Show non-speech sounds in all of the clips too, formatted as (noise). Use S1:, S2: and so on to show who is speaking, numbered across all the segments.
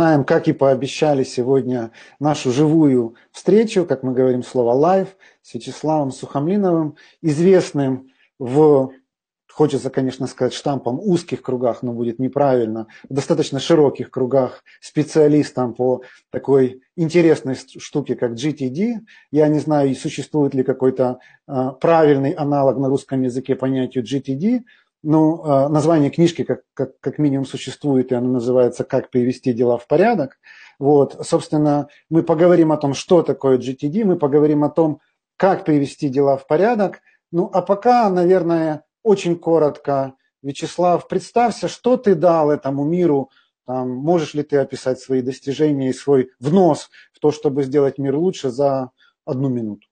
S1: Знаем, как и пообещали сегодня нашу живую встречу, как мы говорим слово «live», с Вячеславом Сухомлиновым, известным в, хочется, конечно, сказать штампом, узких кругах, но будет неправильно, в достаточно широких кругах специалистом по такой интересной штуке, как GTD. Я не знаю, существует ли какой-то э, правильный аналог на русском языке понятию GTD, ну, а, название книжки как, как, как минимум существует, и оно называется «Как привести дела в порядок». Вот, собственно, мы поговорим о том, что такое GTD, мы поговорим о том, как привести дела в порядок. Ну, а пока, наверное, очень коротко, Вячеслав, представься, что ты дал этому миру, там, можешь ли ты описать свои достижения и свой внос в то, чтобы сделать мир лучше за одну минуту.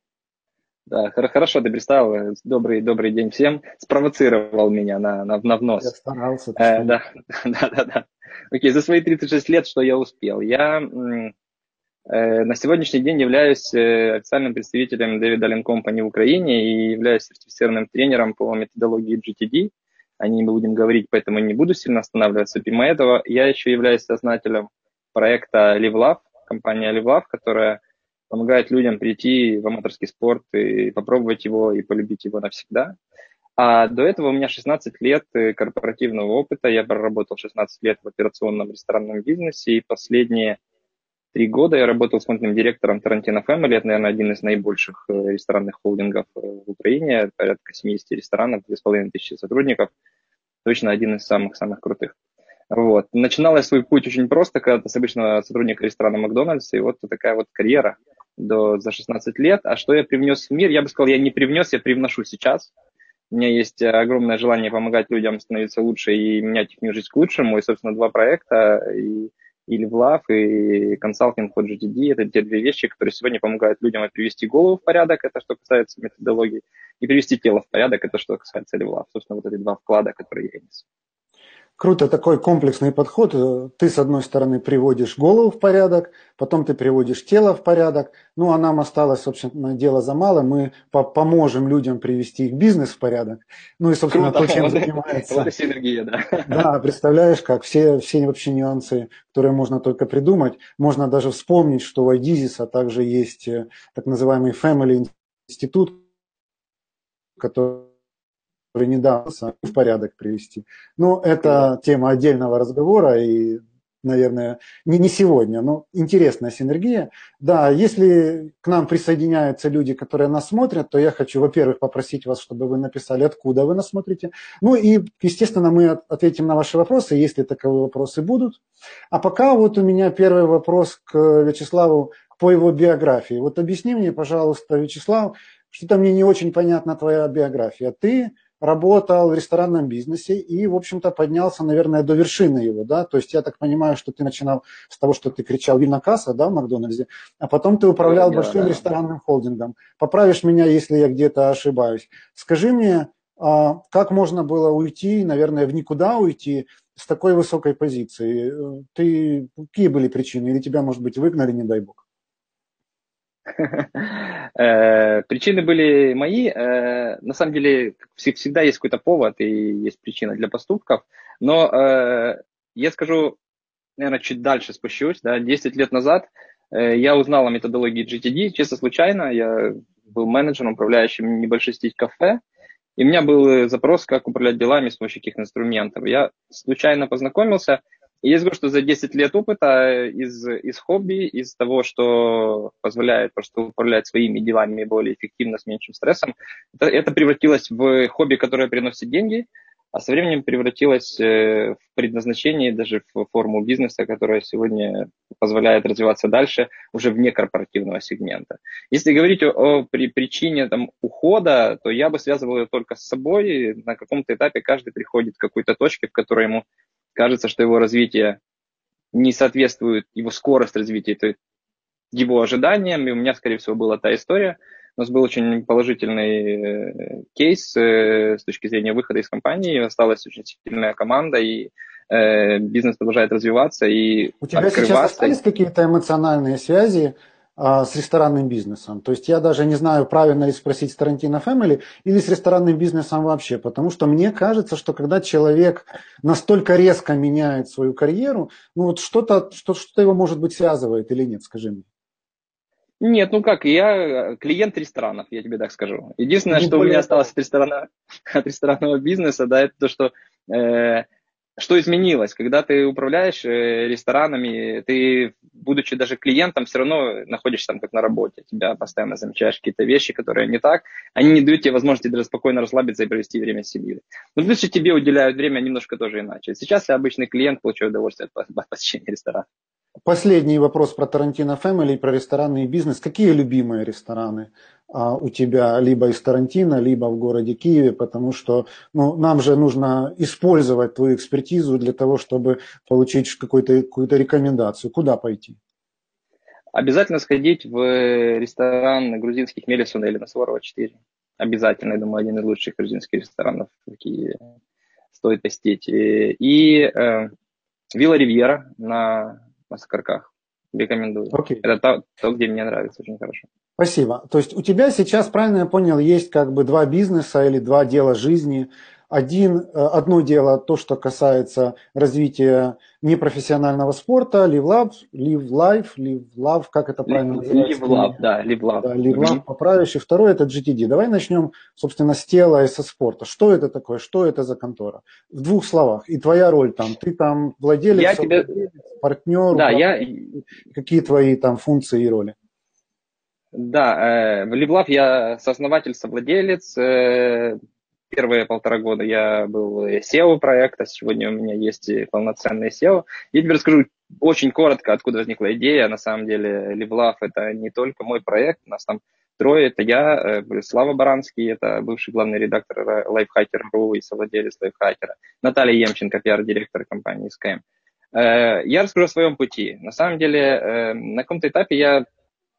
S2: Да, хорошо ты представил. Добрый, добрый день всем. Спровоцировал меня на, на, на внос.
S1: Я старался.
S2: Э, да, (laughs) да, да, да. Окей, за свои 36 лет что я успел? Я э, на сегодняшний день являюсь э, официальным представителем David Allen Company в Украине и являюсь сертифицированным тренером по методологии GTD. О ней мы будем говорить, поэтому не буду сильно останавливаться. Помимо этого, я еще являюсь сознателем проекта Live Love, компания Live Love, которая помогает людям прийти в аматорский спорт и попробовать его и полюбить его навсегда. А до этого у меня 16 лет э, корпоративного опыта. Я проработал 16 лет в операционном ресторанном бизнесе, и последние три года я работал исполнительным директором Tarantino Family. Это, наверное, один из наибольших э, ресторанных холдингов э, в Украине. Порядка 70 ресторанов, 2500 сотрудников. Точно один из самых-самых крутых. Вот. Начинал я свой путь очень просто, когда ты с обычного сотрудника ресторана Макдональдс, и вот такая вот карьера – до, за 16 лет. А что я привнес в мир? Я бы сказал, я не привнес, я привношу сейчас. У меня есть огромное желание помогать людям становиться лучше и менять их жизнь к лучшему. И, собственно, два проекта, и, и LiveLove, и консалтинг под GTD. Это те две вещи, которые сегодня помогают людям привести голову в порядок, это что касается методологии, и привести тело в порядок, это что касается LiveLove. Собственно, вот эти два вклада, которые я несу.
S1: Круто такой комплексный подход. Ты, с одной стороны, приводишь голову в порядок, потом ты приводишь тело в порядок. Ну, а нам осталось, собственно, дело за мало. Мы по поможем людям привести их бизнес в порядок. Ну и, собственно, Круто. то, чем занимается. Вот синергия, да. Да, представляешь, как все, все вообще нюансы, которые можно только придумать. Можно даже вспомнить, что у Айдизиса также есть э, так называемый Family институт, который который недавно в порядок привести. Но это тема отдельного разговора и, наверное, не, не сегодня, но интересная синергия. Да, если к нам присоединяются люди, которые нас смотрят, то я хочу, во-первых, попросить вас, чтобы вы написали, откуда вы нас смотрите. Ну и, естественно, мы ответим на ваши вопросы, если таковые вопросы будут. А пока вот у меня первый вопрос к Вячеславу по его биографии. Вот объясни мне, пожалуйста, Вячеслав, что-то мне не очень понятна твоя биография. Ты работал в ресторанном бизнесе и, в общем-то, поднялся, наверное, до вершины его, да, то есть я так понимаю, что ты начинал с того, что ты кричал винокасса, да, в Макдональдсе, а потом ты управлял да, большим да. ресторанным холдингом. Поправишь меня, если я где-то ошибаюсь. Скажи мне, а, как можно было уйти, наверное, в никуда уйти с такой высокой позиции? Ты, какие были причины? Или тебя, может быть, выгнали, не дай бог? (laughs)
S2: Э, причины были мои. Э, на самом деле, всегда есть какой-то повод и есть причина для поступков. Но э, я скажу, наверное, чуть дальше спущусь. Да, 10 лет назад я узнал о методологии GTD чисто случайно. Я был менеджером, управляющим небольшой сеть кафе. И у меня был запрос, как управлять делами с помощью каких инструментов. Я случайно познакомился – и я говорю, что за 10 лет опыта из, из хобби, из того, что позволяет просто управлять своими делами более эффективно, с меньшим стрессом, это, это превратилось в хобби, которое приносит деньги, а со временем превратилось э, в предназначение, даже в форму бизнеса, которая сегодня позволяет развиваться дальше уже вне корпоративного сегмента. Если говорить о, о при, причине там, ухода, то я бы связывал ее только с собой. На каком-то этапе каждый приходит к какой-то точке, в которой ему кажется, что его развитие не соответствует, его скорость развития это его ожиданиям, и у меня, скорее всего, была та история. У нас был очень положительный э, кейс э, с точки зрения выхода из компании, осталась очень сильная команда, и э, бизнес продолжает развиваться и
S1: У тебя сейчас остались какие-то эмоциональные связи с ресторанным бизнесом. То есть я даже не знаю, правильно ли спросить с Тарантино Family или с ресторанным бизнесом вообще, потому что мне кажется, что когда человек настолько резко меняет свою карьеру, ну вот что-то что, что его, может быть, связывает или нет, скажи мне.
S2: Нет, ну как, я клиент ресторанов, я тебе так скажу. Единственное, не что у меня осталось от, ресторана, (laughs) от ресторанного бизнеса, да, это то, что э, что изменилось? Когда ты управляешь э, ресторанами, ты, будучи даже клиентом, все равно находишься там как на работе. Тебя постоянно замечаешь какие-то вещи, которые не так. Они не дают тебе возможности даже спокойно расслабиться и провести время с семьей. Но плюс тебе уделяют время немножко тоже иначе. Сейчас я обычный клиент, получаю удовольствие от посещения ресторана.
S1: Последний вопрос про Тарантино Фэмили про ресторанный бизнес. Какие любимые рестораны а, у тебя либо из Тарантино, либо в городе Киеве? Потому что ну, нам же нужно использовать твою экспертизу для того, чтобы получить какую-то какую рекомендацию. Куда пойти?
S2: Обязательно сходить в ресторан грузинских Мелисона или на Суворова 4. Обязательно, я думаю, один из лучших грузинских ресторанов в Киеве. Стоит посетить. И э, Вилла Ривьера на на Сокарках. Рекомендую. Okay. Это то, то, где мне нравится очень хорошо.
S1: Спасибо. То есть у тебя сейчас, правильно я понял, есть как бы два бизнеса или два дела жизни. Один, э, одно дело то, что касается развития непрофессионального спорта, Live Love, Live Life, Live Love, как это правильно
S2: называется? Live Love, да, Live Love. Да,
S1: Live Love, поправишь. И второе это GTD. Давай начнем, собственно, с тела и со спорта. Что это такое? Что это за контора? В двух словах. И твоя роль там. Ты там владелец, я тебе... партнер,
S2: да, я...
S1: какие твои там функции и роли?
S2: Да, э, в LiveLab я сооснователь, совладелец, э, первые полтора года я был SEO проекта, сегодня у меня есть полноценный SEO. Я тебе расскажу очень коротко, откуда возникла идея. На самом деле, LiveLove это не только мой проект, у нас там трое. Это я, э, Слава Баранский, это бывший главный редактор Lifehacker.ru и совладелец Lifehacker. Наталья Емченко, пиар-директор компании SKM. Э, я расскажу о своем пути. На самом деле, э, на каком-то этапе я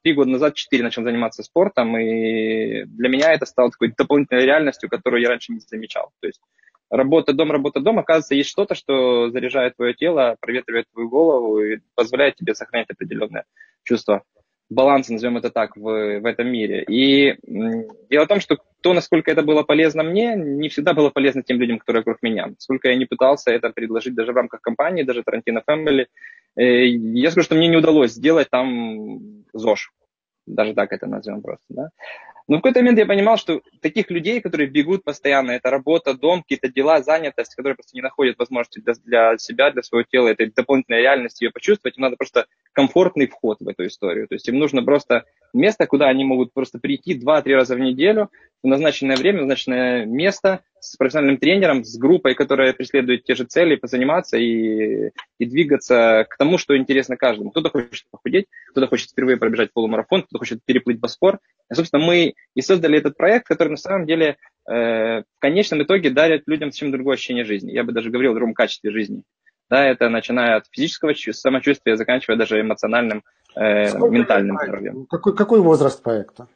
S2: три года назад, четыре начал заниматься спортом, и для меня это стало такой дополнительной реальностью, которую я раньше не замечал. То есть работа, дом, работа, дом, оказывается, есть что-то, что заряжает твое тело, проветривает твою голову и позволяет тебе сохранять определенное чувство баланса, назовем это так, в, в этом мире. И дело в том, что то, насколько это было полезно мне, не всегда было полезно тем людям, которые вокруг меня. Сколько я не пытался это предложить даже в рамках компании, даже Tarantino Family, я скажу, что мне не удалось сделать там ЗОЖ. Даже так это назовем просто. Да? Но в какой-то момент я понимал, что таких людей, которые бегут постоянно, это работа, дом, какие-то дела, занятость, которые просто не находят возможности для, для себя, для своего тела, этой дополнительной реальности ее почувствовать, им надо просто комфортный вход в эту историю. То есть им нужно просто место, куда они могут просто прийти два-три раза в неделю, в назначенное время, в назначенное место, с профессиональным тренером, с группой, которая преследует те же цели, позаниматься и, и двигаться к тому, что интересно каждому. Кто-то хочет похудеть, кто-то хочет впервые пробежать полумарафон, кто-то хочет переплыть Боспор. И, собственно, мы и создали этот проект, который на самом деле э, в конечном итоге дарит людям совсем другое ощущение жизни. Я бы даже говорил о другом качестве жизни. Да, это начиная от физического самочувствия, заканчивая даже эмоциональным, э, ментальным здоровьем.
S1: Какой, какой возраст проекта?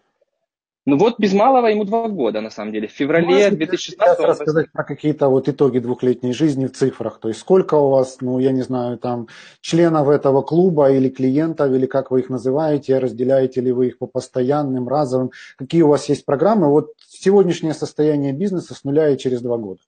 S2: Ну вот без малого ему два года, на самом деле. В феврале 2016
S1: года. рассказать про какие-то вот итоги двухлетней жизни в цифрах. То есть сколько у вас, ну я не знаю, там членов этого клуба или клиентов, или как вы их называете, разделяете ли вы их по постоянным, разовым, какие у вас есть программы. Вот сегодняшнее состояние бизнеса с нуля и через два года.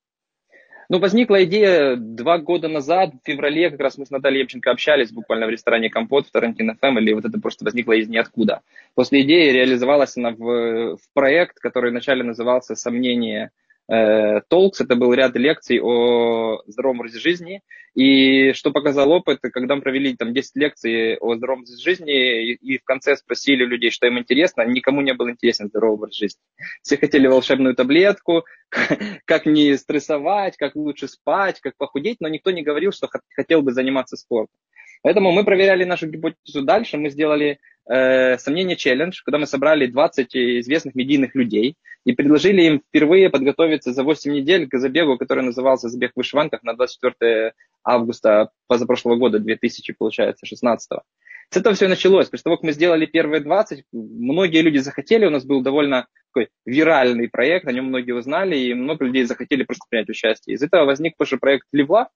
S2: Ну, возникла идея два года назад, в феврале, как раз мы с Натальей Епченко общались буквально в ресторане «Компот» в Тарантино Family, вот это просто возникло из ниоткуда. После идеи реализовалась она в, в проект, который вначале назывался «Сомнение Толкс, это был ряд лекций о здоровом образе жизни, и что показал опыт, когда мы провели там 10 лекций о здоровом образе жизни, и, и в конце спросили людей, что им интересно, никому не был интересен здоровый образ жизни. Все хотели волшебную таблетку, (laughs) как не стрессовать, как лучше спать, как похудеть, но никто не говорил, что хотел бы заниматься спортом. Поэтому мы проверяли нашу гипотезу дальше, мы сделали э, сомнение челлендж, когда мы собрали 20 известных медийных людей и предложили им впервые подготовиться за 8 недель к забегу, который назывался «Забег в вышиванках» на 24 августа позапрошлого года, 2000, получается, 16 -го. С этого все началось. После того, как мы сделали первые 20, многие люди захотели, у нас был довольно такой виральный проект, о нем многие узнали, и много людей захотели просто принять участие. Из этого возник тоже проект Левла,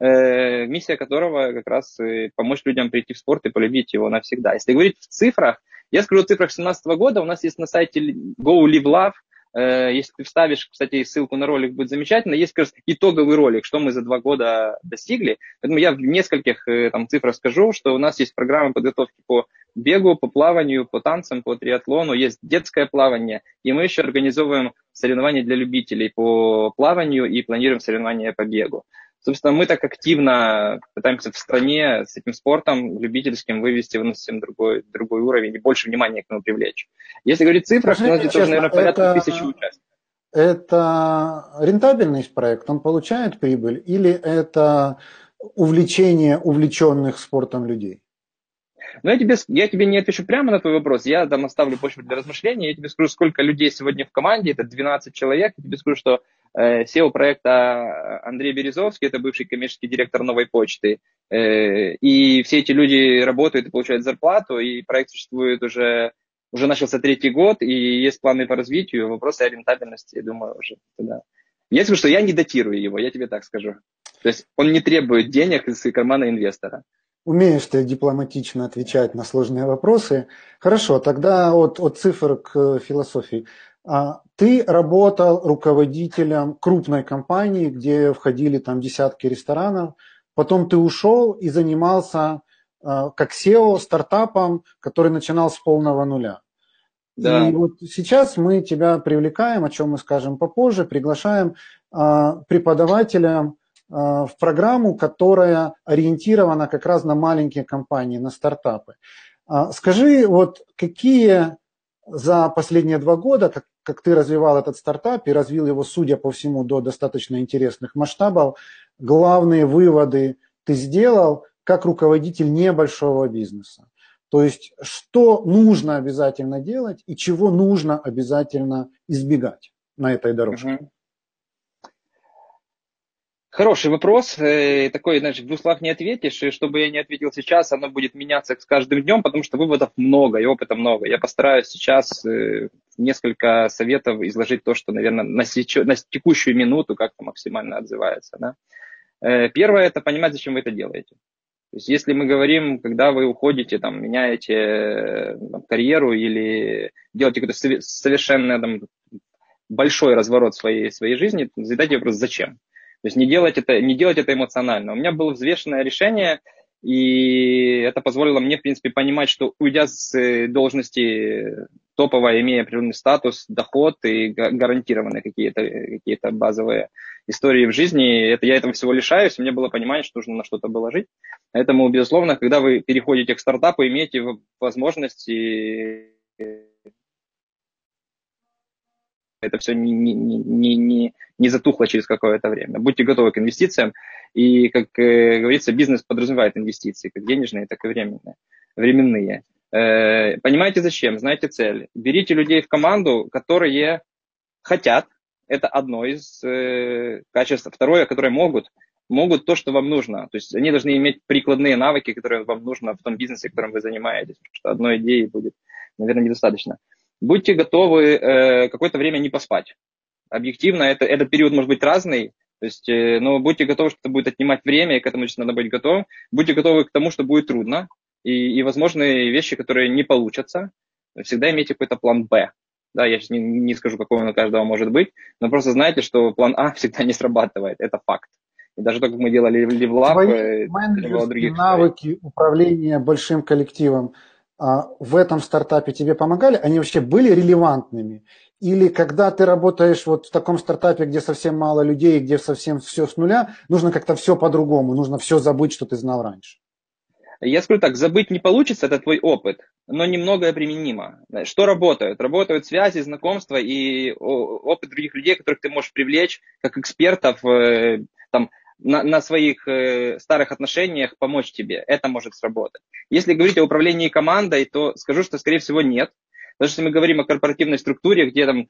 S2: миссия которого как раз помочь людям прийти в спорт и полюбить его навсегда. Если говорить в цифрах, Я скажу о цифрах 2017 года. У нас есть на сайте Go Live Love Э, если ты вставишь, кстати, ссылку на ролик, будет замечательно. Есть как раз итоговый ролик, что мы за два года достигли. Поэтому я в нескольких э, там, цифрах скажу, что у нас есть программы подготовки по бегу, по плаванию, по танцам, по триатлону, есть детское плавание, и мы еще организовываем соревнования для любителей по плаванию и планируем соревнования по бегу. Собственно, мы так активно пытаемся в стране с этим спортом любительским вывести на совсем другой, другой уровень и больше внимания к нему привлечь. Если говорить цифрах, Скажите, у нас где-то, наверное, порядка это... тысячи участников.
S1: Это рентабельный проект, он получает прибыль или это увлечение увлеченных спортом людей?
S2: Но я тебе, я тебе не отвечу прямо на твой вопрос, я там оставлю почву для размышления, я тебе скажу, сколько людей сегодня в команде, это 12 человек, я тебе скажу, что SEO проекта Андрей Березовский, это бывший коммерческий директор новой почты, э, и все эти люди работают и получают зарплату, и проект существует уже, уже начался третий год, и есть планы по развитию, вопросы о рентабельности, я думаю, уже туда. Скажу, что я не датирую его, я тебе так скажу. То есть он не требует денег из кармана инвестора.
S1: Умеешь ты дипломатично отвечать на сложные вопросы. Хорошо, тогда от, от цифр к философии. А, ты работал руководителем крупной компании, где входили там десятки ресторанов. Потом ты ушел и занимался а, как SEO стартапом, который начинал с полного нуля. Да. И вот сейчас мы тебя привлекаем, о чем мы скажем попозже, приглашаем а, преподавателя в программу, которая ориентирована как раз на маленькие компании, на стартапы. Скажи, вот какие за последние два года, как, как ты развивал этот стартап и развил его, судя по всему, до достаточно интересных масштабов, главные выводы ты сделал как руководитель небольшого бизнеса? То есть, что нужно обязательно делать и чего нужно обязательно избегать на этой дорожке? Угу.
S2: Хороший вопрос. Э, такой, знаешь, в двух словах не ответишь. И чтобы я не ответил сейчас, оно будет меняться с каждым днем, потому что выводов много и опыта много. Я постараюсь сейчас э, несколько советов изложить то, что, наверное, на, сечо, на текущую минуту как-то максимально отзывается. Да? Э, первое – это понимать, зачем вы это делаете. То есть если мы говорим, когда вы уходите, там, меняете там, карьеру или делаете какой-то совершенно там, большой разворот своей, своей жизни, задайте вопрос «зачем?». То есть не делать это, не делать это эмоционально. У меня было взвешенное решение, и это позволило мне, в принципе, понимать, что уйдя с э, должности топовой, имея определенный статус, доход и гарантированные какие-то какие базовые истории в жизни, это, я этого всего лишаюсь, меня было понимание, что нужно на что-то было жить. Поэтому, безусловно, когда вы переходите к стартапу, имеете возможность это все не, не, не, не, не затухло через какое-то время. Будьте готовы к инвестициям. И, как э, говорится, бизнес подразумевает инвестиции, как денежные, так и временные. временные. Э, понимаете зачем, знаете цель. Берите людей в команду, которые хотят, это одно из э, качеств. Второе, которые могут, могут то, что вам нужно. То есть они должны иметь прикладные навыки, которые вам нужно в том бизнесе, которым вы занимаетесь. Потому что одной идеи будет, наверное, недостаточно будьте готовы э, какое-то время не поспать. Объективно, это, этот период может быть разный, то есть, э, но будьте готовы, что это будет отнимать время, и к этому надо быть готовым. Будьте готовы к тому, что будет трудно, и, и возможные вещи, которые не получатся. Всегда имейте какой-то план «Б». Да, я сейчас не, не скажу, какой он у каждого может быть, но просто знайте, что план А (laughs) всегда не срабатывает, это факт. И даже то, как мы делали Левлап,
S1: Твои других навыки управления большим коллективом – в этом стартапе тебе помогали, они вообще были релевантными? Или когда ты работаешь вот в таком стартапе, где совсем мало людей, где совсем все с нуля, нужно как-то все по-другому, нужно все забыть, что ты знал раньше?
S2: Я скажу так, забыть не получится, это твой опыт, но немногое применимо. Что работает? Работают связи, знакомства и опыт других людей, которых ты можешь привлечь как экспертов, э, там, на, на своих э, старых отношениях помочь тебе. Это может сработать. Если говорить о управлении командой, то скажу, что, скорее всего, нет. Потому что мы говорим о корпоративной структуре, где там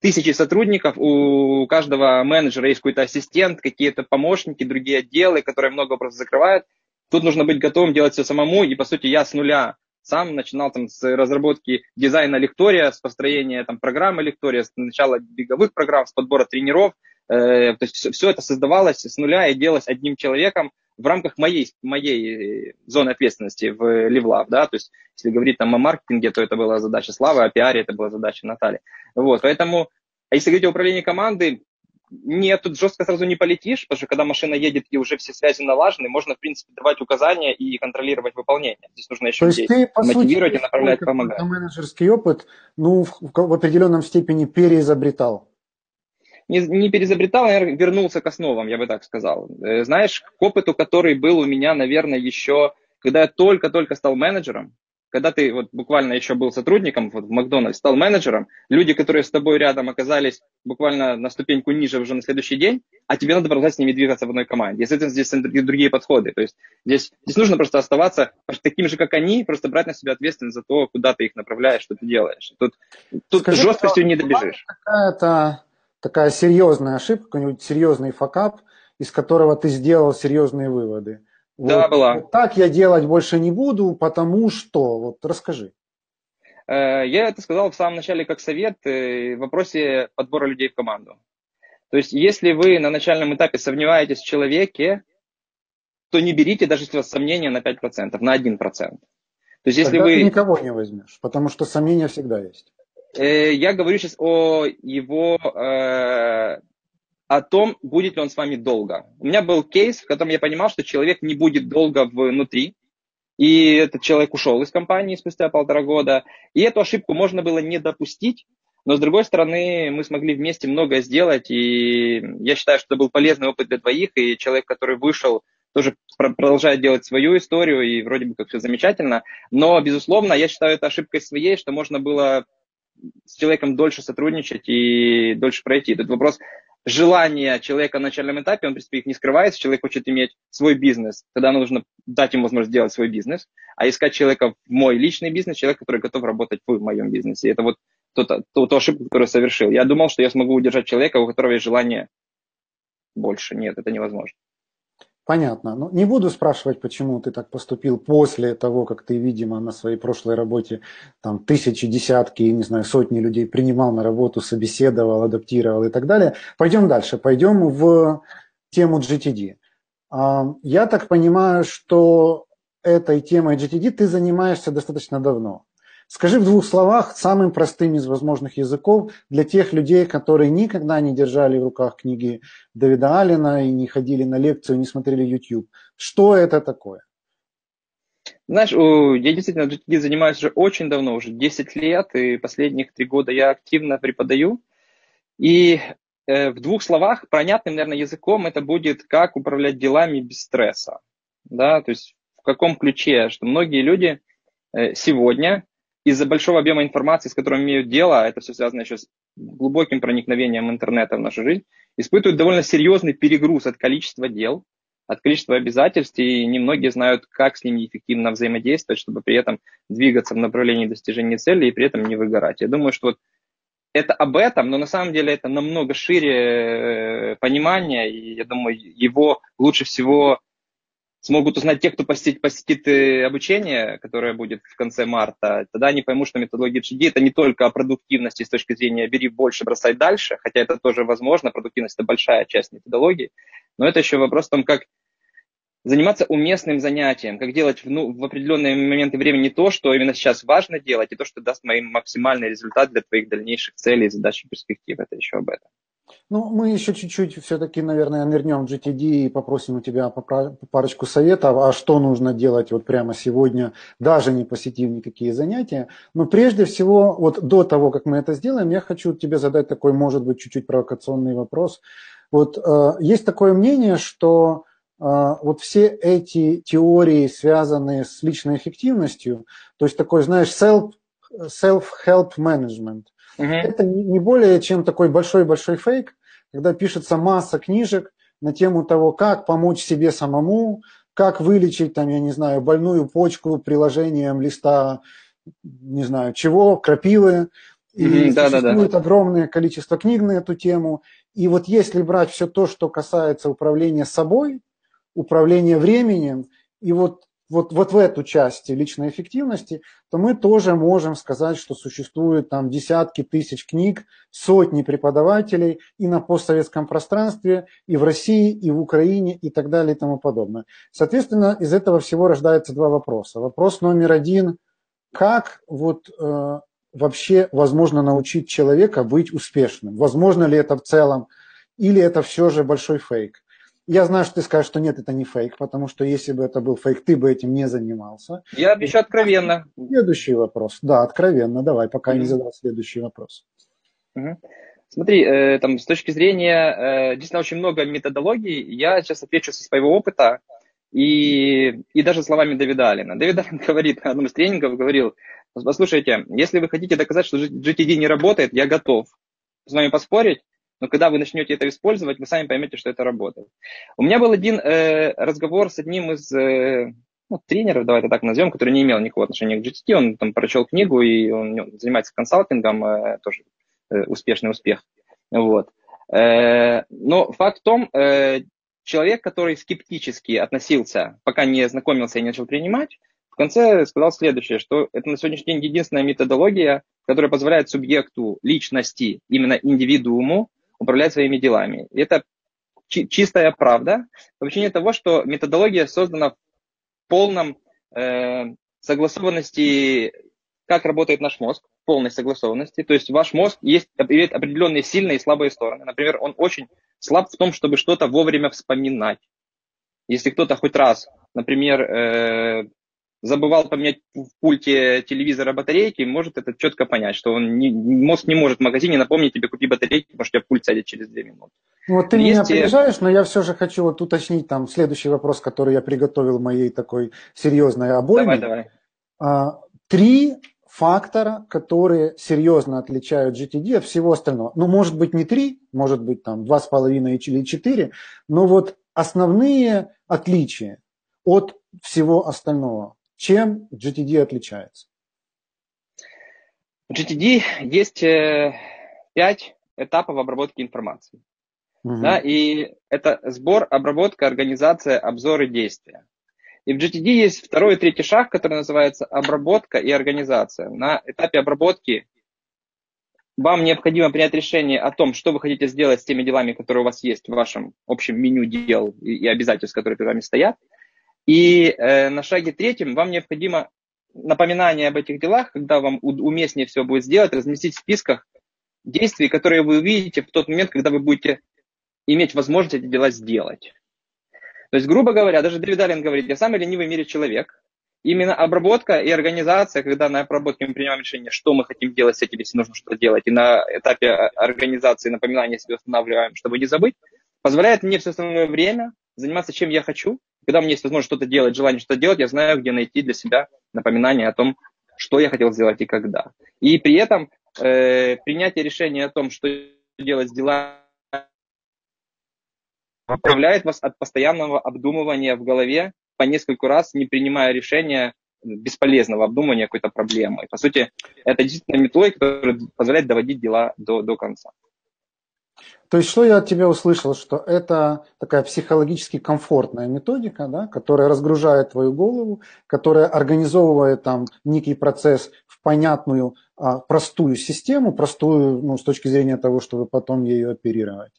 S2: тысячи сотрудников, у каждого менеджера есть какой-то ассистент, какие-то помощники, другие отделы, которые много вопросов закрывают. Тут нужно быть готовым делать все самому, и, по сути, я с нуля сам начинал там с разработки дизайна лектория, с построения там программы лектория, с начала беговых программ, с подбора тренеров, то есть все это создавалось с нуля и делалось одним человеком в рамках моей, моей зоны ответственности в Левлав, да, то есть если говорить там о маркетинге, то это была задача Славы, о пиаре это была задача Натальи. Вот, поэтому, а если говорить о управлении командой, нет, тут жестко сразу не полетишь, потому что когда машина едет и уже все связи налажены, можно, в принципе, давать указания и контролировать выполнение. Здесь нужно еще
S1: То есть ты, по
S2: мотивировать
S1: сути,
S2: и направлять, помогать.
S1: менеджерский опыт, ну, в, в определенном степени переизобретал.
S2: Не, не переизобретал, а вернулся к основам, я бы так сказал. Э, знаешь, к опыту, который был у меня, наверное, еще, когда я только-только стал менеджером, когда ты вот буквально еще был сотрудником вот в Макдональдс, стал менеджером, люди, которые с тобой рядом оказались буквально на ступеньку ниже уже на следующий день, а тебе надо продолжать с ними двигаться в одной команде. Естественно, здесь другие подходы. То есть здесь, здесь нужно просто оставаться таким же, как они, просто брать на себя ответственность за то, куда ты их направляешь, что ты делаешь. Тут, тут Скажи, жесткостью не добежишь.
S1: Какая-то такая серьезная ошибка, какой-нибудь серьезный факап, из которого ты сделал серьезные выводы.
S2: Да, вот, была.
S1: Вот так я делать больше не буду, потому что. Вот расскажи.
S2: Э, я это сказал в самом начале как совет э, в вопросе подбора людей в команду. То есть, если вы на начальном этапе сомневаетесь в человеке, то не берите, даже если у вас сомнения на 5%, на 1%. То
S1: есть, если Тогда вы... ты никого не возьмешь, потому что сомнения всегда есть.
S2: Э, я говорю сейчас о его о том, будет ли он с вами долго. У меня был кейс, в котором я понимал, что человек не будет долго внутри, и этот человек ушел из компании спустя полтора года. И эту ошибку можно было не допустить, но с другой стороны, мы смогли вместе многое сделать, и я считаю, что это был полезный опыт для двоих, и человек, который вышел, тоже продолжает делать свою историю, и вроде бы как все замечательно. Но, безусловно, я считаю это ошибкой своей, что можно было с человеком дольше сотрудничать и дольше пройти. Тут вопрос желание человека на начальном этапе, он, в принципе, их не скрывается, человек хочет иметь свой бизнес, тогда нужно дать ему возможность сделать свой бизнес, а искать человека в мой личный бизнес, человек, который готов работать в моем бизнесе. Это вот тот, ту, ту ошибку, которую совершил. Я думал, что я смогу удержать человека, у которого есть желание больше. Нет, это невозможно.
S1: Понятно. Ну, не буду спрашивать, почему ты так поступил после того, как ты, видимо, на своей прошлой работе там тысячи, десятки, не знаю, сотни людей принимал на работу, собеседовал, адаптировал и так далее. Пойдем дальше. Пойдем в тему GTD. А, я так понимаю, что этой темой GTD ты занимаешься достаточно давно. Скажи в двух словах самым простым из возможных языков для тех людей, которые никогда не держали в руках книги Давида Алина и не ходили на лекцию, не смотрели YouTube. Что это такое?
S2: Знаешь, я действительно занимаюсь уже очень давно, уже 10 лет, и последних три года я активно преподаю. И э, в двух словах, понятным, наверное, языком это будет, как управлять делами без стресса. Да, то есть в каком ключе, что многие люди э, сегодня из-за большого объема информации, с которым имеют дело, а это все связано еще с глубоким проникновением интернета в нашу жизнь, испытывают довольно серьезный перегруз от количества дел, от количества обязательств, и немногие знают, как с ними эффективно взаимодействовать, чтобы при этом двигаться в направлении достижения цели и при этом не выгорать. Я думаю, что вот это об этом, но на самом деле это намного шире э, понимание, и я думаю, его лучше всего смогут узнать те, кто посетит, посетит э, обучение, которое будет в конце марта, тогда они поймут, что методология GD это не только о продуктивности с точки зрения бери больше, бросай дальше, хотя это тоже возможно, продуктивность это большая часть методологии, но это еще вопрос о том, как заниматься уместным занятием, как делать ну, в определенные моменты времени то, что именно сейчас важно делать, и то, что даст моим максимальный результат для твоих дальнейших целей, задач и перспектив. Это еще об этом.
S1: Ну, мы еще чуть-чуть все-таки, наверное, нырнем в GTD и попросим у тебя парочку советов, а что нужно делать вот прямо сегодня, даже не посетив никакие занятия. Но прежде всего, вот до того, как мы это сделаем, я хочу тебе задать такой, может быть, чуть-чуть провокационный вопрос. Вот э, есть такое мнение, что э, вот все эти теории, связанные с личной эффективностью, то есть такой, знаешь, self, self-help management – Угу. Это не более чем такой большой-большой фейк, когда пишется масса книжек на тему того, как помочь себе самому, как вылечить, там, я не знаю, больную почку приложением листа, не знаю, чего, крапивы. И mm-hmm, существует да, да. огромное количество книг на эту тему. И вот если брать все то, что касается управления собой, управления временем, и вот вот, вот в эту часть личной эффективности, то мы тоже можем сказать, что существует там десятки тысяч книг, сотни преподавателей и на постсоветском пространстве, и в России, и в Украине, и так далее, и тому подобное. Соответственно, из этого всего рождается два вопроса. Вопрос номер один, как вот э, вообще возможно научить человека быть успешным? Возможно ли это в целом, или это все же большой фейк? Я знаю, что ты скажешь, что нет, это не фейк, потому что если бы это был фейк, ты бы этим не занимался.
S2: Я обещаю откровенно.
S1: Следующий вопрос. Да, откровенно. Давай, пока mm-hmm. не задал следующий вопрос.
S2: Mm-hmm. Смотри, э, там, с точки зрения, э, действительно, очень много методологий. Я сейчас отвечу со своего опыта и, и даже словами Давида Алина. Давид Алин (laughs) говорит на одном из тренингов, говорил, послушайте, если вы хотите доказать, что GTD не работает, я готов с вами поспорить, но когда вы начнете это использовать, вы сами поймете, что это работает. У меня был один э, разговор с одним из э, ну, тренеров, давай это так назовем, который не имел никакого отношения к GTT. Он там прочел книгу, и он занимается консалтингом, э, тоже э, успешный успех. Вот. Э, но факт в том, э, человек, который скептически относился, пока не знакомился и не начал принимать, в конце сказал следующее, что это на сегодняшний день единственная методология, которая позволяет субъекту личности, именно индивидууму, управлять своими делами. Это чистая правда по причине того, что методология создана в полном э, согласованности, как работает наш мозг, полной согласованности. То есть ваш мозг есть, имеет определенные сильные и слабые стороны. Например, он очень слаб в том, чтобы что-то вовремя вспоминать. Если кто-то хоть раз, например, э, забывал поменять в пульте телевизора батарейки, может это четко понять, что он не, мозг не может в магазине напомнить тебе, купи батарейки, потому что у тебя пульт сядет через 2 минуты.
S1: Вот ты Есть меня опережаешь, но я все же хочу вот уточнить там следующий вопрос, который я приготовил моей такой серьезной обойме.
S2: Давай, давай.
S1: А, три фактора, которые серьезно отличают GTD от всего остального. Ну, может быть, не три, может быть, там два с половиной или четыре, но вот основные отличия от всего остального. Чем GTD отличается?
S2: В GTD есть э, пять этапов обработки информации. Угу. Да, и это сбор, обработка, организация, обзор и действия. И в GTD есть второй и третий шаг, который называется обработка и организация. На этапе обработки вам необходимо принять решение о том, что вы хотите сделать с теми делами, которые у вас есть в вашем общем меню дел и обязательств, которые перед вами стоят. И э, на шаге третьем вам необходимо напоминание об этих делах, когда вам уместнее все будет сделать, разместить в списках действий, которые вы увидите в тот момент, когда вы будете иметь возможность эти дела сделать. То есть, грубо говоря, даже Дэвид Аллен говорит, я самый ленивый в мире человек. Именно обработка и организация, когда на обработке мы принимаем решение, что мы хотим делать с этим, если нужно что-то делать, и на этапе организации напоминания себе устанавливаем, чтобы не забыть, позволяет мне все остальное время заниматься чем я хочу, когда у меня есть возможность что-то делать, желание что-то делать, я знаю, где найти для себя напоминание о том, что я хотел сделать и когда. И при этом э, принятие решения о том, что делать с делами, управляет вас от постоянного обдумывания в голове по нескольку раз, не принимая решения бесполезного обдумывания какой-то проблемы. По сути, это действительно методика, которая позволяет доводить дела до, до конца.
S1: То есть, что я от тебя услышал, что это такая психологически комфортная методика, да, которая разгружает твою голову, которая организовывает там некий процесс в понятную, а, простую систему, простую ну, с точки зрения того, чтобы потом ею оперировать.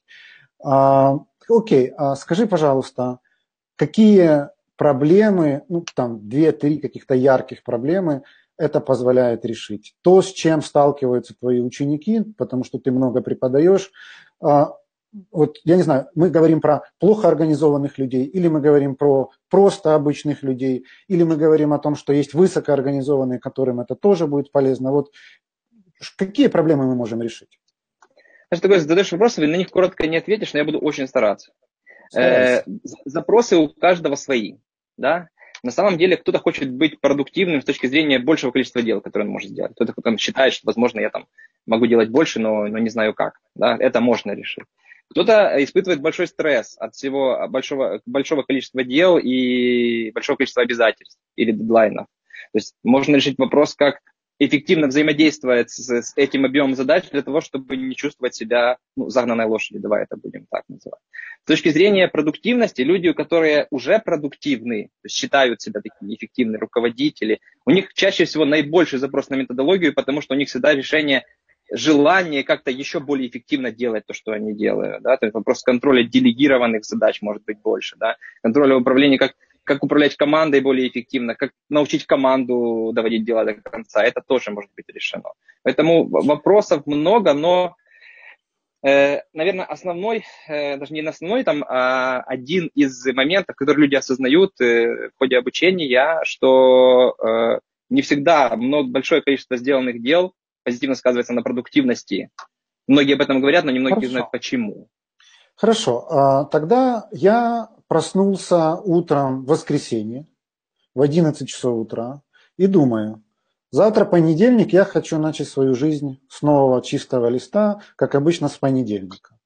S1: А, окей, а скажи, пожалуйста, какие проблемы, ну там две-три каких-то ярких проблемы это позволяет решить. То, с чем сталкиваются твои ученики, потому что ты много преподаешь, вот я не знаю, мы говорим про плохо организованных людей, или мы говорим про просто обычных людей, или мы говорим о том, что есть высокоорганизованные, которым это тоже будет полезно. Вот какие проблемы мы можем решить?
S2: Значит, такой задаешь вопросы, на них коротко не ответишь, но я буду очень стараться. Э, запросы у каждого свои. Да? На самом деле кто-то хочет быть продуктивным с точки зрения большего количества дел, которые он может сделать. Кто-то там считает, что, возможно, я там могу делать больше, но, но не знаю как. Да? Это можно решить. Кто-то испытывает большой стресс от всего большого, большого количества дел и большого количества обязательств или дедлайнов. То есть можно решить вопрос, как эффективно взаимодействовать с, с этим объемом задач для того, чтобы не чувствовать себя ну, загнанной лошадью, давай это будем так называть. С точки зрения продуктивности, люди, которые уже продуктивны, считают себя такими эффективными руководители, у них чаще всего наибольший запрос на методологию, потому что у них всегда решение желание как-то еще более эффективно делать то, что они делают. Да? То есть вопрос контроля делегированных задач может быть больше. Да? Контроля управления, как как управлять командой более эффективно, как научить команду доводить дела до конца, это тоже может быть решено. Поэтому вопросов много, но, э, наверное, основной, э, даже не основной, там, а один из моментов, который люди осознают э, в ходе обучения, что э, не всегда много, большое количество сделанных дел позитивно сказывается на продуктивности. Многие об этом говорят, но немногие Хорошо. знают почему.
S1: Хорошо, а, тогда я проснулся утром в воскресенье в 11 часов утра и думаю, завтра понедельник, я хочу начать свою жизнь с нового чистого листа, как обычно с понедельника.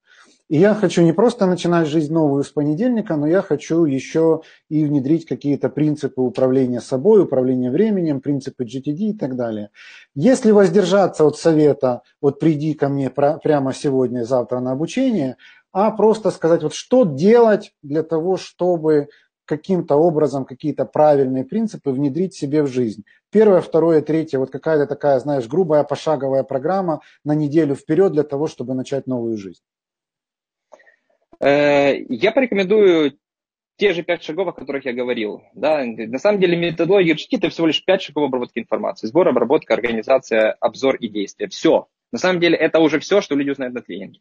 S1: И я хочу не просто начинать жизнь новую с понедельника, но я хочу еще и внедрить какие-то принципы управления собой, управления временем, принципы GTD и так далее. Если воздержаться от совета, вот приди ко мне прямо сегодня, завтра на обучение, а просто сказать, вот что делать для того, чтобы каким-то образом какие-то правильные принципы внедрить себе в жизнь. Первое, второе, третье, вот какая-то такая, знаешь, грубая пошаговая программа на неделю вперед для того, чтобы начать новую жизнь.
S2: Э, я порекомендую те же пять шагов, о которых я говорил. Да? На самом деле методология GT – это всего лишь пять шагов обработки информации. Сбор, обработка, организация, обзор и действие. Все. На самом деле это уже все, что люди узнают на тренинге.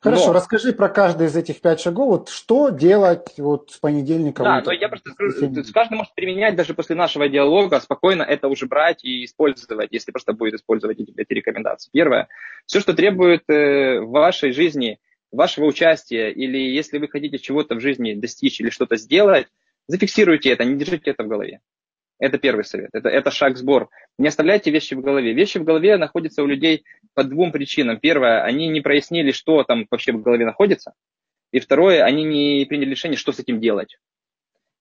S1: Хорошо, но... расскажи про каждый из этих пять шагов. Вот что делать вот с понедельника?
S2: Да, но я просто скажу, каждый может применять даже после нашего диалога, спокойно это уже брать и использовать, если просто будет использовать эти, эти рекомендации. Первое, все, что требует э, в вашей жизни вашего участия, или если вы хотите чего-то в жизни достичь или что-то сделать, зафиксируйте это, не держите это в голове. Это первый совет. Это, это шаг сбор. Не оставляйте вещи в голове. Вещи в голове находятся у людей по двум причинам. Первое, они не прояснили, что там вообще в голове находится. И второе, они не приняли решение, что с этим делать.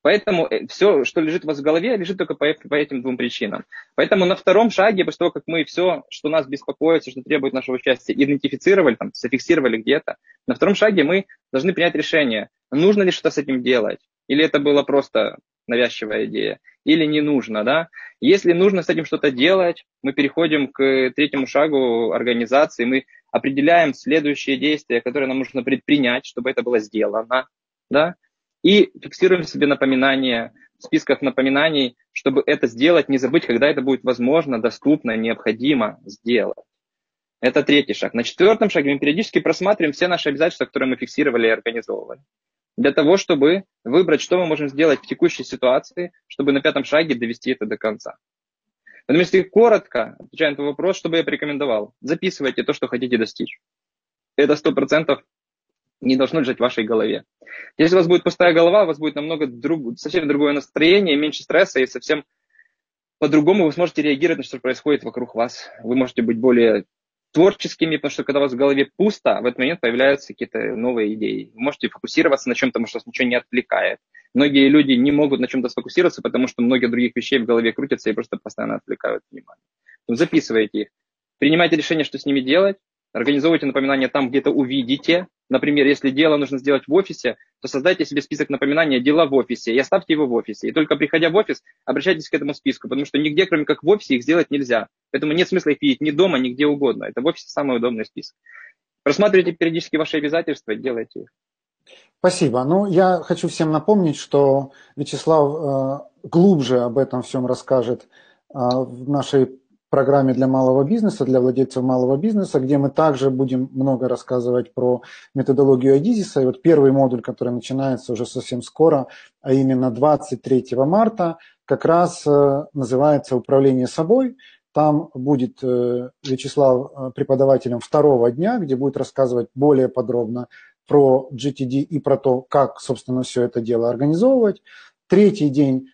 S2: Поэтому э, все, что лежит у вас в голове, лежит только по, по этим двум причинам. Поэтому на втором шаге, после того, как мы все, что нас беспокоит, что требует нашего участия, идентифицировали, там, зафиксировали где-то, на втором шаге мы должны принять решение, нужно ли что-то с этим делать, или это было просто навязчивая идея, или не нужно, да. Если нужно с этим что-то делать, мы переходим к третьему шагу организации, мы определяем следующие действия, которые нам нужно предпринять, чтобы это было сделано, да, и фиксируем себе напоминания в списках напоминаний, чтобы это сделать, не забыть, когда это будет возможно, доступно, необходимо сделать. Это третий шаг. На четвертом шаге мы периодически просматриваем все наши обязательства, которые мы фиксировали и организовывали. Для того, чтобы выбрать, что мы можем сделать в текущей ситуации, чтобы на пятом шаге довести это до конца. Поэтому если коротко, отвечая на твой вопрос, что бы я порекомендовал? Записывайте то, что хотите достичь. Это сто процентов не должно лежать в вашей голове. Если у вас будет пустая голова, у вас будет намного друг, совсем другое настроение, меньше стресса и совсем по-другому вы сможете реагировать на что происходит вокруг вас. Вы можете быть более творческими, потому что когда у вас в голове пусто, в этот момент появляются какие-то новые идеи. Вы можете фокусироваться на чем-то, потому что вас ничего не отвлекает. Многие люди не могут на чем-то сфокусироваться, потому что многие других вещей в голове крутятся и просто постоянно отвлекают внимание. Записывайте их. Принимайте решение, что с ними делать, организовывайте напоминания там, где-то увидите. Например, если дело нужно сделать в офисе, то создайте себе список напоминания «Дела в офисе» и оставьте его в офисе. И только приходя в офис, обращайтесь к этому списку, потому что нигде, кроме как в офисе, их сделать нельзя. Поэтому нет смысла их видеть ни дома, ни где угодно. Это в офисе самый удобный список. Просматривайте периодически ваши обязательства и делайте их.
S1: Спасибо. Ну, я хочу всем напомнить, что Вячеслав э, глубже об этом всем расскажет э, в нашей программе для малого бизнеса, для владельцев малого бизнеса, где мы также будем много рассказывать про методологию Адизиса. И вот первый модуль, который начинается уже совсем скоро, а именно 23 марта, как раз э, называется «Управление собой». Там будет э, Вячеслав э, преподавателем второго дня, где будет рассказывать более подробно про GTD и про то, как, собственно, все это дело организовывать. Третий день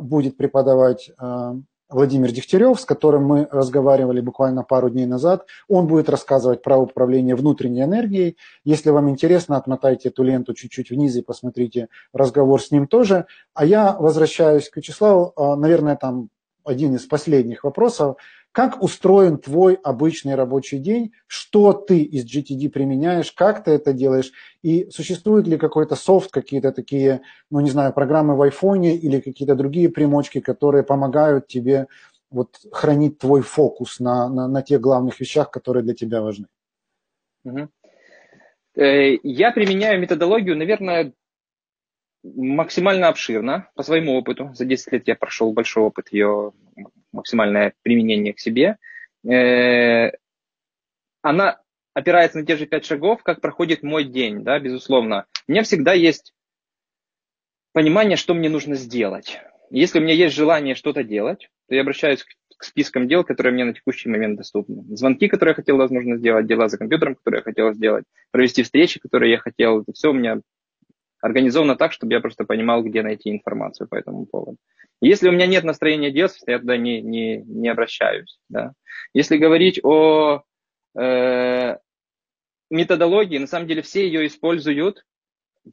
S1: будет преподавать Владимир Дегтярев, с которым мы разговаривали буквально пару дней назад. Он будет рассказывать про управление внутренней энергией. Если вам интересно, отмотайте эту ленту чуть-чуть вниз и посмотрите разговор с ним тоже. А я возвращаюсь к Вячеславу. А, наверное, там один из последних вопросов. Как устроен твой обычный рабочий день, что ты из GTD применяешь, как ты это делаешь, и существует ли какой-то софт, какие-то такие, ну не знаю, программы в айфоне или какие-то другие примочки, которые помогают тебе вот хранить твой фокус на, на, на тех главных вещах, которые для тебя важны.
S2: Угу. Я применяю методологию, наверное, максимально обширно по своему опыту. За 10 лет я прошел большой опыт ее максимальное применение к себе. Э, она опирается на те же пять шагов, как проходит мой день, да, безусловно. У меня всегда есть понимание, что мне нужно сделать. Если у меня есть желание что-то делать, то я обращаюсь к спискам дел, которые мне на текущий момент доступны. Звонки, которые я хотел, возможно, сделать, дела за компьютером, которые я хотел сделать, провести встречи, которые я хотел. Это все у меня организовано так, чтобы я просто понимал, где найти информацию по этому поводу. Если у меня нет настроения делать, я туда не, не, не обращаюсь. Да. Если говорить о э, методологии, на самом деле все ее используют,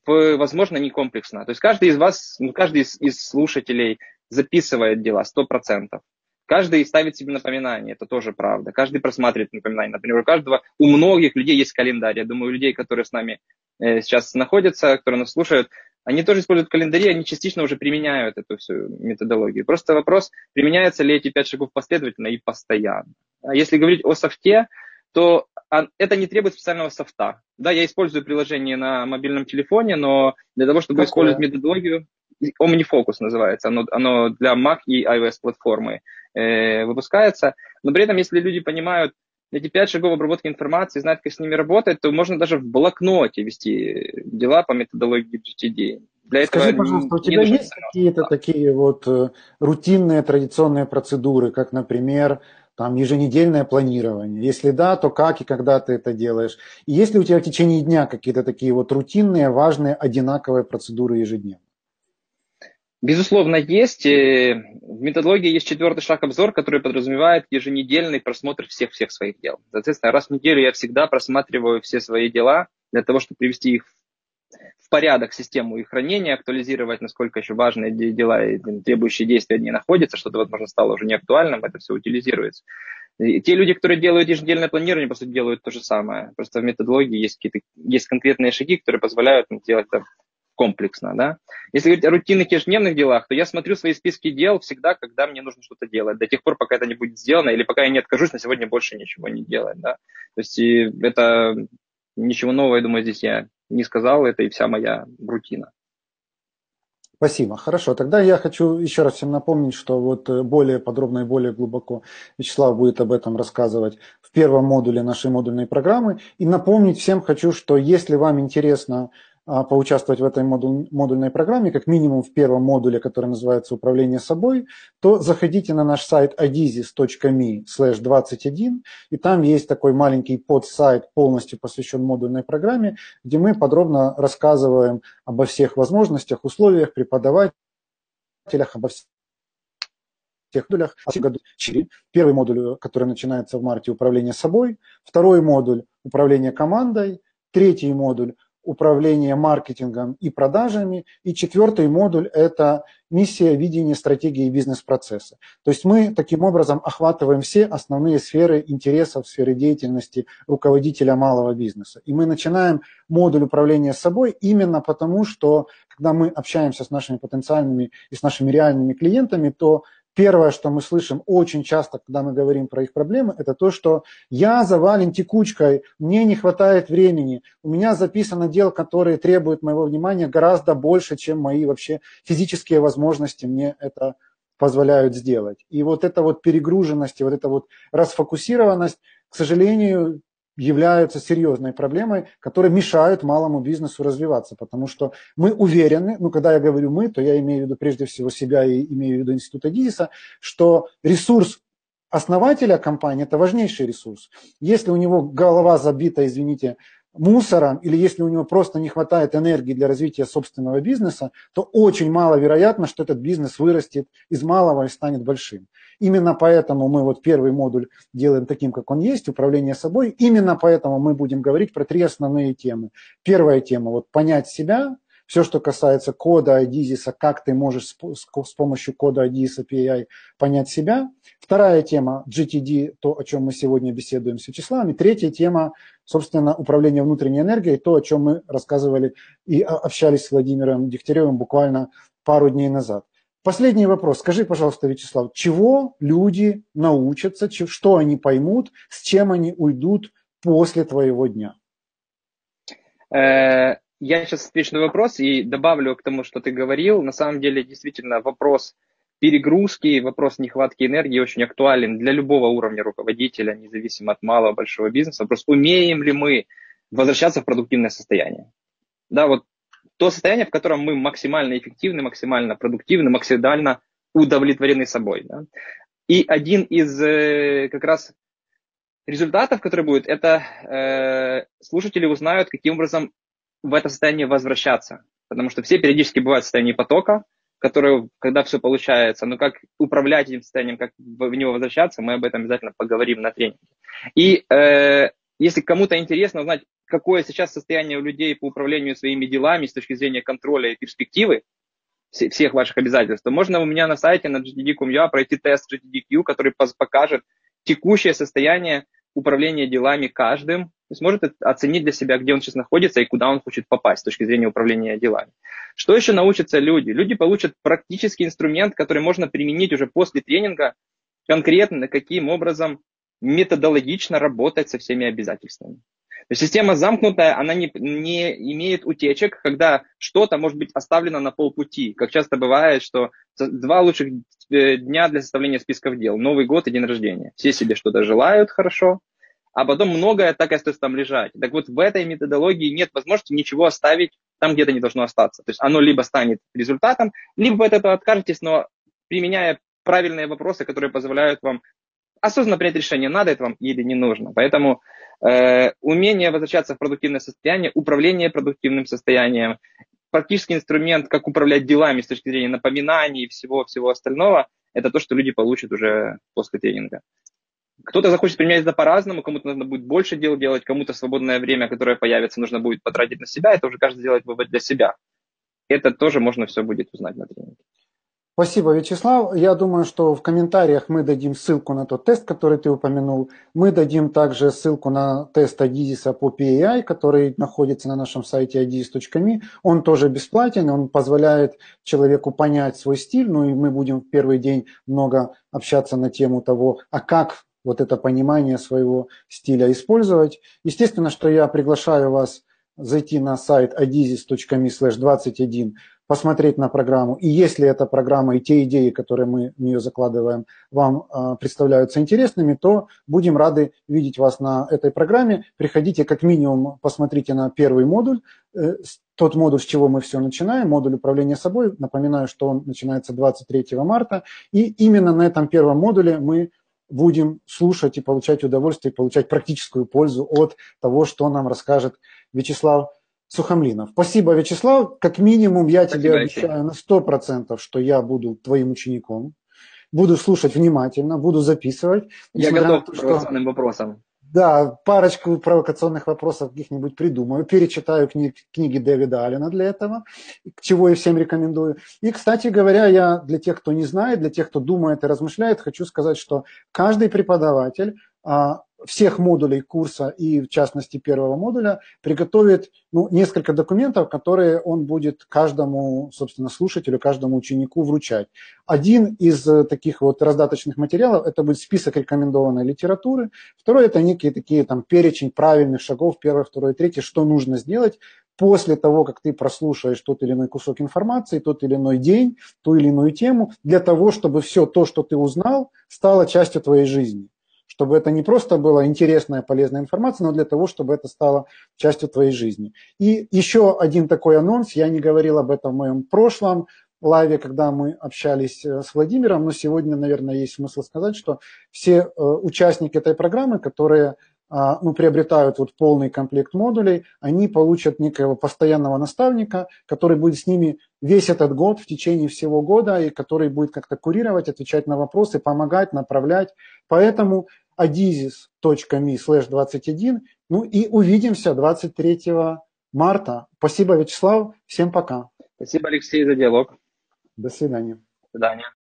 S2: в, возможно, не комплексно. То есть каждый из вас, ну, каждый из, из слушателей записывает дела 100%. Каждый ставит себе напоминание, это тоже правда. Каждый просматривает напоминания. Например, у каждого, у многих людей есть календарь. Я думаю, у людей, которые с нами сейчас находятся, которые нас слушают, они тоже используют календари, они частично уже применяют эту всю методологию. Просто вопрос, применяются ли эти пять шагов последовательно и постоянно. А если говорить о софте, то это не требует специального софта. Да, я использую приложение на мобильном телефоне, но для того, чтобы Какое? использовать методологию, OmniFocus называется, оно, оно для Mac и iOS платформы э, выпускается. Но при этом, если люди понимают эти пять шагов обработки информации, знают, как с ними работать, то можно даже в блокноте вести дела по методологии GTD.
S1: Для Скажи, этого пожалуйста, у тебя есть какие-то такие вот э, рутинные традиционные процедуры, как, например, там еженедельное планирование? Если да, то как и когда ты это делаешь? И есть ли у тебя в течение дня какие-то такие вот рутинные, важные, одинаковые процедуры ежедневно?
S2: Безусловно, есть. В методологии есть четвертый шаг обзор, который подразумевает еженедельный просмотр всех-всех своих дел. Соответственно, раз в неделю я всегда просматриваю все свои дела для того, чтобы привести их в порядок систему их хранения, актуализировать, насколько еще важные дела и требующие действия не находятся, что-то, возможно, стало уже неактуальным, это все утилизируется. И те люди, которые делают еженедельное планирование, по сути, делают то же самое. Просто в методологии есть какие-то есть конкретные шаги, которые позволяют делать это комплексно. Да? Если говорить о рутинных ежедневных делах, то я смотрю свои списки дел всегда, когда мне нужно что-то делать, до тех пор, пока это не будет сделано, или пока я не откажусь на сегодня больше ничего не делать. Да? То есть это ничего нового, я думаю, здесь я не сказал, это и вся моя рутина.
S1: Спасибо. Хорошо. Тогда я хочу еще раз всем напомнить, что вот э, более подробно и более глубоко Вячеслав будет об этом рассказывать в первом модуле нашей модульной программы. И напомнить всем хочу, что если вам интересно поучаствовать в этой модуль, модульной программе, как минимум в первом модуле, который называется «Управление собой», то заходите на наш сайт adizis.me 21, и там есть такой маленький подсайт, полностью посвящен модульной программе, где мы подробно рассказываем обо всех возможностях, условиях, преподавателях, обо всех тех модулях. Первый модуль, который начинается в марте, управление собой. Второй модуль, управление командой. Третий модуль, управление маркетингом и продажами. И четвертый модуль – это миссия, видение, стратегии бизнес-процесса. То есть мы таким образом охватываем все основные сферы интересов, сферы деятельности руководителя малого бизнеса. И мы начинаем модуль управления собой именно потому, что когда мы общаемся с нашими потенциальными и с нашими реальными клиентами, то Первое, что мы слышим очень часто, когда мы говорим про их проблемы, это то, что я завален текучкой, мне не хватает времени, у меня записано дел, которые требуют моего внимания гораздо больше, чем мои вообще физические возможности мне это позволяют сделать. И вот эта вот перегруженность, и вот эта вот расфокусированность, к сожалению, являются серьезной проблемой, которые мешают малому бизнесу развиваться, потому что мы уверены, ну, когда я говорю мы, то я имею в виду прежде всего себя и имею в виду института Гидиса, что ресурс основателя компании – это важнейший ресурс. Если у него голова забита, извините, мусором, или если у него просто не хватает энергии для развития собственного бизнеса, то очень маловероятно, что этот бизнес вырастет из малого и станет большим. Именно поэтому мы вот первый модуль делаем таким, как он есть, управление собой. Именно поэтому мы будем говорить про три основные темы. Первая тема – вот понять себя, все, что касается кода Адизиса, как ты можешь с помощью кода Адизис API понять себя. Вторая тема GTD, то, о чем мы сегодня беседуем с Вячеславом. И третья тема, собственно, управление внутренней энергией, то, о чем мы рассказывали и общались с Владимиром Дегтяревым буквально пару дней назад. Последний вопрос. Скажи, пожалуйста, Вячеслав, чего люди научатся, что они поймут, с чем они уйдут после твоего дня?
S2: Э, я сейчас отвечу на вопрос и добавлю к тому, что ты говорил. На самом деле, действительно, вопрос перегрузки, вопрос нехватки энергии очень актуален для любого уровня руководителя, независимо от малого, большого бизнеса. Вопрос, умеем ли мы возвращаться в продуктивное состояние. Да, вот то состояние, в котором мы максимально эффективны, максимально продуктивны, максимально удовлетворены собой. Да? И один из э, как раз результатов, который будет, это э, слушатели узнают, каким образом в это состояние возвращаться. Потому что все периодически бывают в состоянии потока, которое, когда все получается, но как управлять этим состоянием, как в него возвращаться, мы об этом обязательно поговорим на тренинге. И э, если кому-то интересно узнать, какое сейчас состояние у людей по управлению своими делами с точки зрения контроля и перспективы всех ваших обязательств, то можно у меня на сайте на gtd.com.ua пройти тест GTDQ, который покажет текущее состояние управления делами каждым, то есть может оценить для себя, где он сейчас находится и куда он хочет попасть с точки зрения управления делами. Что еще научатся люди? Люди получат практический инструмент, который можно применить уже после тренинга, конкретно каким образом методологично работать со всеми обязательствами. То есть система замкнутая, она не, не имеет утечек, когда что-то может быть оставлено на полпути. Как часто бывает, что два лучших э, дня для составления списков дел. Новый год и день рождения. Все себе что-то желают хорошо, а потом многое так и остается там лежать. Так вот, в этой методологии нет возможности ничего оставить там, где-то не должно остаться. То есть оно либо станет результатом, либо вы от этого откажетесь, но применяя правильные вопросы, которые позволяют вам осознанно принять решение, надо это вам или не нужно. Поэтому э, умение возвращаться в продуктивное состояние, управление продуктивным состоянием, практический инструмент, как управлять делами с точки зрения напоминаний и всего-всего остального, это то, что люди получат уже после тренинга. Кто-то захочет применять это по-разному, кому-то нужно будет больше дел делать, кому-то свободное время, которое появится, нужно будет потратить на себя. Это уже каждый делает вывод для себя. Это тоже можно все будет узнать на тренинге.
S1: Спасибо, Вячеслав. Я думаю, что в комментариях мы дадим ссылку на тот тест, который ты упомянул. Мы дадим также ссылку на тест Адизиса по PAI, который находится на нашем сайте adis.me. Он тоже бесплатен, он позволяет человеку понять свой стиль. Ну и мы будем в первый день много общаться на тему того, а как вот это понимание своего стиля использовать. Естественно, что я приглашаю вас зайти на сайт adizis.me slash 21 посмотреть на программу. И если эта программа и те идеи, которые мы в нее закладываем, вам э, представляются интересными, то будем рады видеть вас на этой программе. Приходите как минимум, посмотрите на первый модуль, э, тот модуль, с чего мы все начинаем, модуль управления собой. Напоминаю, что он начинается 23 марта. И именно на этом первом модуле мы будем слушать и получать удовольствие, получать практическую пользу от того, что нам расскажет Вячеслав Сухомлинов. Спасибо, Вячеслав. Как минимум я Спасибо, тебе обещаю на сто процентов, что я буду твоим учеником. Буду слушать внимательно, буду записывать.
S2: Я готов к что... вопросам.
S1: Да, парочку провокационных вопросов каких-нибудь придумаю. Перечитаю кни- книги Дэвида Аллена для этого, к чего я всем рекомендую. И, кстати говоря, я для тех, кто не знает, для тех, кто думает и размышляет, хочу сказать, что каждый преподаватель а, всех модулей курса и в частности первого модуля приготовит ну, несколько документов, которые он будет каждому, собственно, слушателю, каждому ученику вручать. Один из э, таких вот раздаточных материалов это будет список рекомендованной литературы. Второй это некие такие там перечень правильных шагов, первое, второе, третье, что нужно сделать после того, как ты прослушаешь тот или иной кусок информации, тот или иной день, ту или иную тему, для того, чтобы все то, что ты узнал, стало частью твоей жизни чтобы это не просто была интересная, полезная информация, но для того, чтобы это стало частью твоей жизни. И еще один такой анонс, я не говорил об этом в моем прошлом лайве, когда мы общались э, с Владимиром, но сегодня, наверное, есть смысл сказать, что все э, участники этой программы, которые а, ну, приобретают вот полный комплект модулей, они получат некого постоянного наставника, который будет с ними весь этот год, в течение всего года, и который будет как-то курировать, отвечать на вопросы, помогать, направлять. Поэтому adizis.me slash 21, ну и увидимся 23 марта. Спасибо, Вячеслав. Всем пока.
S2: Спасибо, Алексей, за диалог.
S1: До свидания.
S2: До свидания.